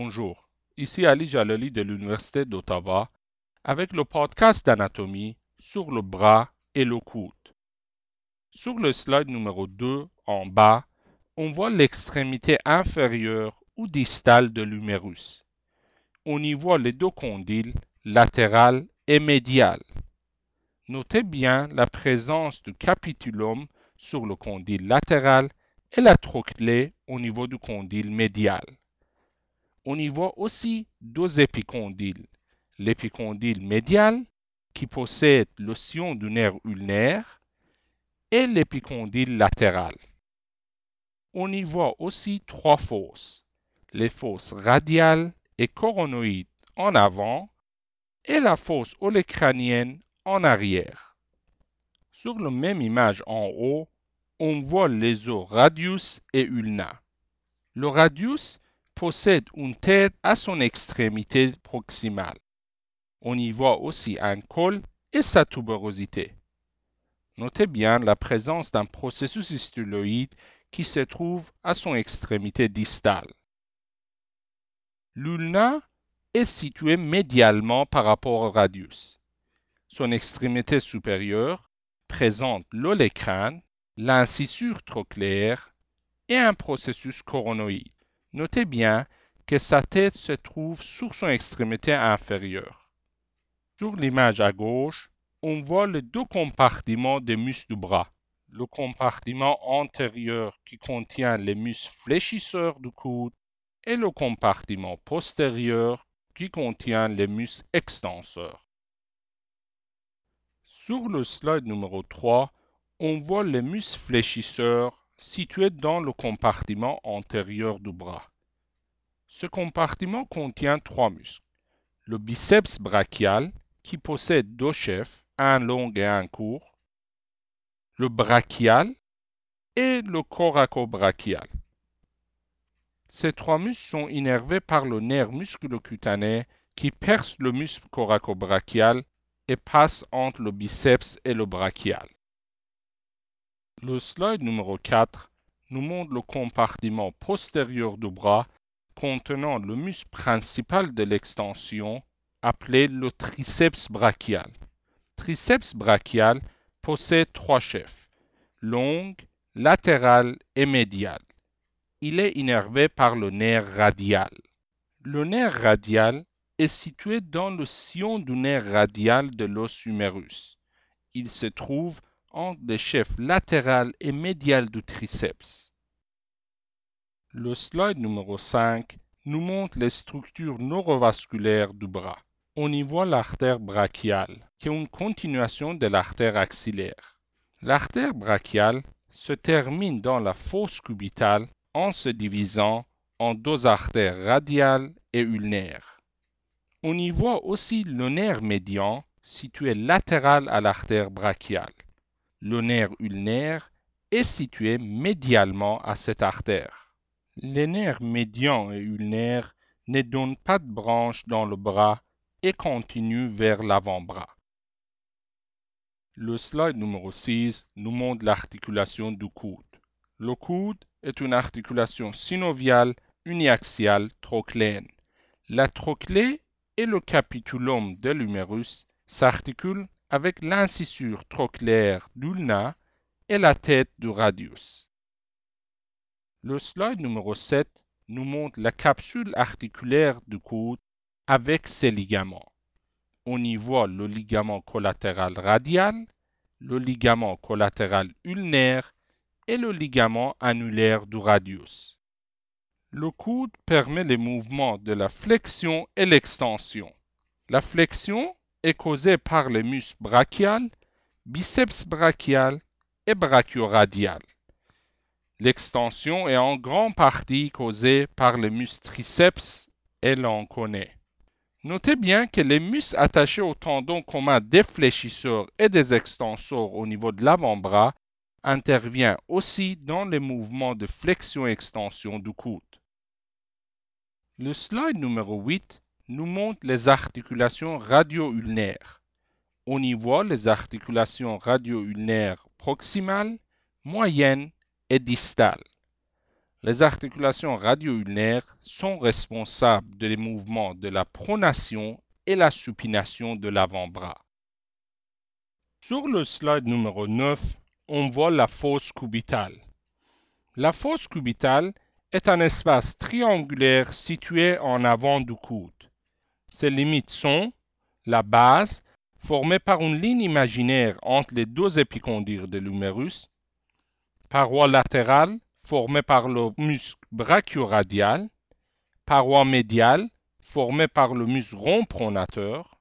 Bonjour, ici Ali Jalali de l'Université d'Ottawa avec le podcast d'anatomie sur le bras et le coude. Sur le slide numéro 2 en bas, on voit l'extrémité inférieure ou distale de l'humérus. On y voit les deux condyles, latéral et médial. Notez bien la présence du capitulum sur le condyle latéral et la trochlée au niveau du condyle médial. On y voit aussi deux épicondyles. L'épicondyle médial, qui possède le sillon du nerf ulnaire, et l'épicondyle latéral. On y voit aussi trois fosses. Les fosses radiales et coronoïdes en avant et la fosse olécranienne en arrière. Sur la même image en haut, on voit les os radius et ulna. Le radius possède une tête à son extrémité proximale. On y voit aussi un col et sa tuberosité. Notez bien la présence d'un processus histuloïde qui se trouve à son extrémité distale. L'ulna est situé médialement par rapport au radius. Son extrémité supérieure présente l'olécrane l'incisure trochléaire et un processus coronoïde. Notez bien que sa tête se trouve sur son extrémité inférieure. Sur l'image à gauche, on voit les deux compartiments des muscles du bras. Le compartiment antérieur qui contient les muscles fléchisseurs du coude et le compartiment postérieur qui contient les muscles extenseurs. Sur le slide numéro 3, on voit les muscles fléchisseurs situés dans le compartiment antérieur du bras. Ce compartiment contient trois muscles. Le biceps brachial, qui possède deux chefs, un long et un court. Le brachial et le coracobrachial. Ces trois muscles sont innervés par le nerf musculocutané qui perce le muscle coracobrachial et passe entre le biceps et le brachial. Le slide numéro 4 nous montre le compartiment postérieur du bras contenant le muscle principal de l'extension appelé le triceps brachial. Triceps brachial possède trois chefs, long, latéral et médial. Il est innervé par le nerf radial. Le nerf radial est situé dans le sillon du nerf radial de l'os humérus. Il se trouve entre les chefs latéral et médial du triceps. Le slide numéro 5 nous montre les structures neurovasculaires du bras. On y voit l'artère brachiale, qui est une continuation de l'artère axillaire. L'artère brachiale se termine dans la fosse cubitale en se divisant en deux artères radiales et ulnaires. On y voit aussi le nerf médian situé latéral à l'artère brachiale le nerf ulnaire est situé médialement à cette artère. Les nerfs médians et ulnaires ne donnent pas de branche dans le bras et continuent vers l'avant-bras. Le slide numéro 6 nous montre l'articulation du coude. Le coude est une articulation synoviale uniaxiale trochléenne. La trochlée et le capitulum de l'humérus s'articulent avec l'incisure trochléaire d'ulna et la tête du radius. Le slide numéro 7 nous montre la capsule articulaire du coude avec ses ligaments. On y voit le ligament collatéral radial, le ligament collatéral ulnaire et le ligament annulaire du radius. Le coude permet les mouvements de la flexion et l'extension. La flexion est causée par les muscles brachial, biceps brachial et brachioradial. L'extension est en grande partie causée par les muscles triceps et l'on connaît. Notez bien que les muscles attachés au tendon commun des fléchisseurs et des extenseurs au niveau de l'avant-bras interviennent aussi dans les mouvements de flexion-extension du coude. Le slide numéro 8 nous montre les articulations radio-ulnaires. On y voit les articulations radio-ulnaires proximales, moyennes et distales. Les articulations radio-ulnaires sont responsables des mouvements de la pronation et la supination de l'avant-bras. Sur le slide numéro 9, on voit la fosse cubitale. La fosse cubitale est un espace triangulaire situé en avant du coude. Ses limites sont la base, formée par une ligne imaginaire entre les deux épicondyles de l'humérus, paroi latérale, formée par le muscle brachioradial, paroi médiale, formée par le muscle rond pronateur,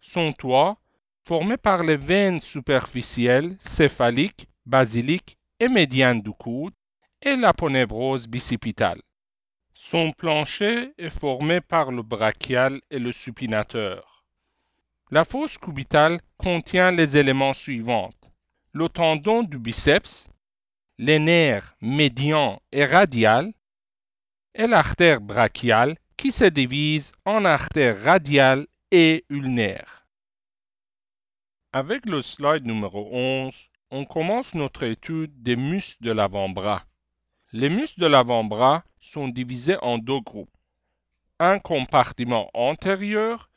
son toit, formé par les veines superficielles, céphaliques, basiliques et médianes du coude, et l'aponevrose bicipitale. Son plancher est formé par le brachial et le supinateur. La fosse cubitale contient les éléments suivants. Le tendon du biceps, les nerfs médian et radial, et l'artère brachiale qui se divise en artère radiale et ulnaire. Avec le slide numéro 11, on commence notre étude des muscles de l'avant-bras. Les muscles de l'avant-bras sont divisés en deux groupes. Un compartiment antérieur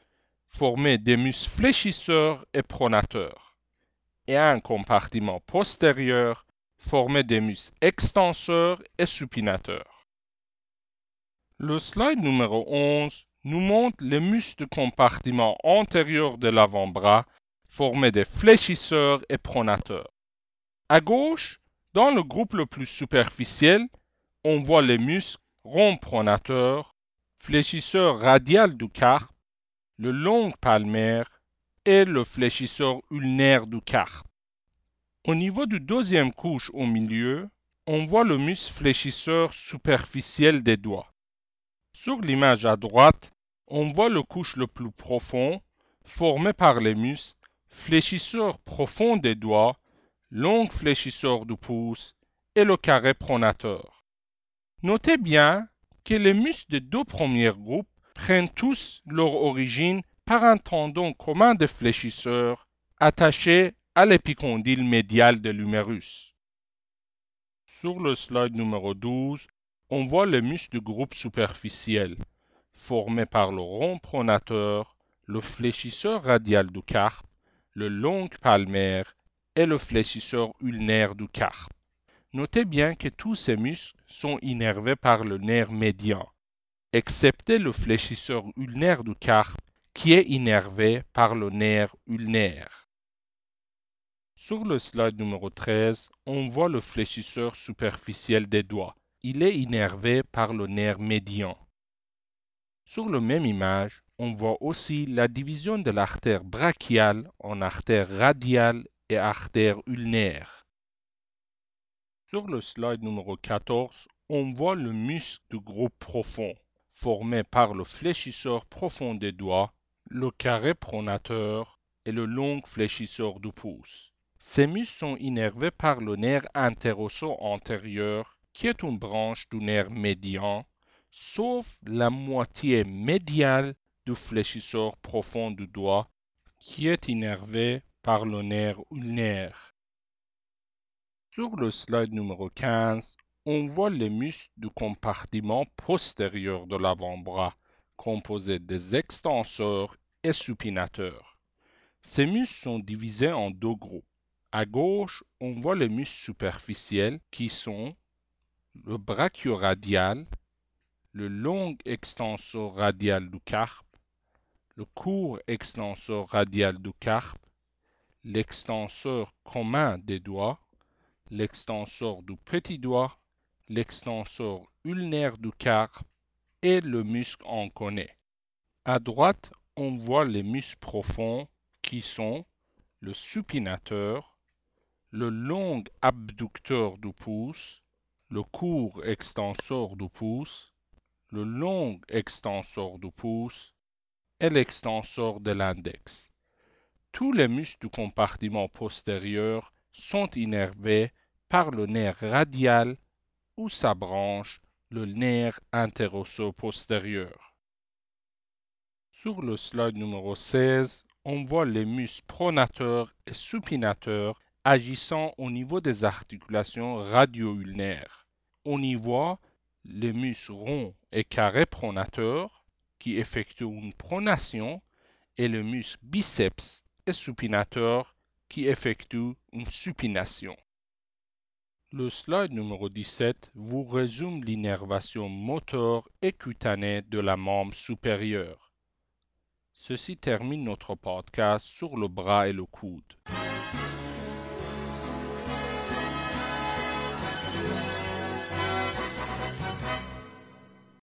formé des muscles fléchisseurs et pronateurs et un compartiment postérieur formé des muscles extenseurs et supinateurs. Le slide numéro 11 nous montre les muscles du compartiment antérieur de l'avant-bras formés des fléchisseurs et pronateurs. À gauche, dans le groupe le plus superficiel, on voit les muscles rond pronateur, fléchisseur radial du carpe, le long palmaire et le fléchisseur ulnaire du carpe. Au niveau du deuxième couche au milieu, on voit le muscle fléchisseur superficiel des doigts. Sur l'image à droite, on voit le couche le plus profond, formé par les muscles fléchisseur profond des doigts, long fléchisseur du pouce et le carré pronateur. Notez bien que les muscles des deux premiers groupes prennent tous leur origine par un tendon commun de fléchisseurs attaché à l'épicondyle médial de l'humérus. Sur le slide numéro 12, on voit les muscles du groupe superficiel, formés par le rond pronateur, le fléchisseur radial du carpe, le long palmaire et le fléchisseur ulnaire du carpe. Notez bien que tous ces muscles sont innervés par le nerf médian, excepté le fléchisseur ulnaire du carpe qui est innervé par le nerf ulnaire. Sur le slide numéro 13, on voit le fléchisseur superficiel des doigts il est innervé par le nerf médian. Sur la même image, on voit aussi la division de l'artère brachiale en artère radiale et artère ulnaire. Sur le slide numéro 14, on voit le muscle du groupe profond, formé par le fléchisseur profond des doigts, le carré pronateur et le long fléchisseur du pouce. Ces muscles sont innervés par le nerf interosso antérieur qui est une branche du nerf médian, sauf la moitié médiale du fléchisseur profond du doigt, qui est innervé par le nerf ulnaire. Sur le slide numéro 15, on voit les muscles du compartiment postérieur de l'avant-bras, composés des extenseurs et supinateurs. Ces muscles sont divisés en deux groupes. À gauche, on voit les muscles superficiels qui sont le brachioradial, le long extenseur radial du carpe, le court extenseur radial du carpe, l'extenseur commun des doigts, l'extenseur du petit doigt, l'extenseur ulnaire du carpe et le muscle en connaît. À droite, on voit les muscles profonds qui sont le supinateur, le long abducteur du pouce, le court extenseur du pouce, le long extenseur du pouce et l'extenseur de l'index. Tous les muscles du compartiment postérieur sont innervés par le nerf radial ou sa branche, le nerf interosso-postérieur. Sur le slide numéro 16, on voit les muscles pronateurs et supinateurs agissant au niveau des articulations radio-ulnaires. on y voit les muscles ronds et carrés pronateurs qui effectuent une pronation et le muscle biceps et supinateur qui effectue une supination. Le slide numéro 17 vous résume l'innervation moteur et cutanée de la membre supérieure. Ceci termine notre podcast sur le bras et le coude.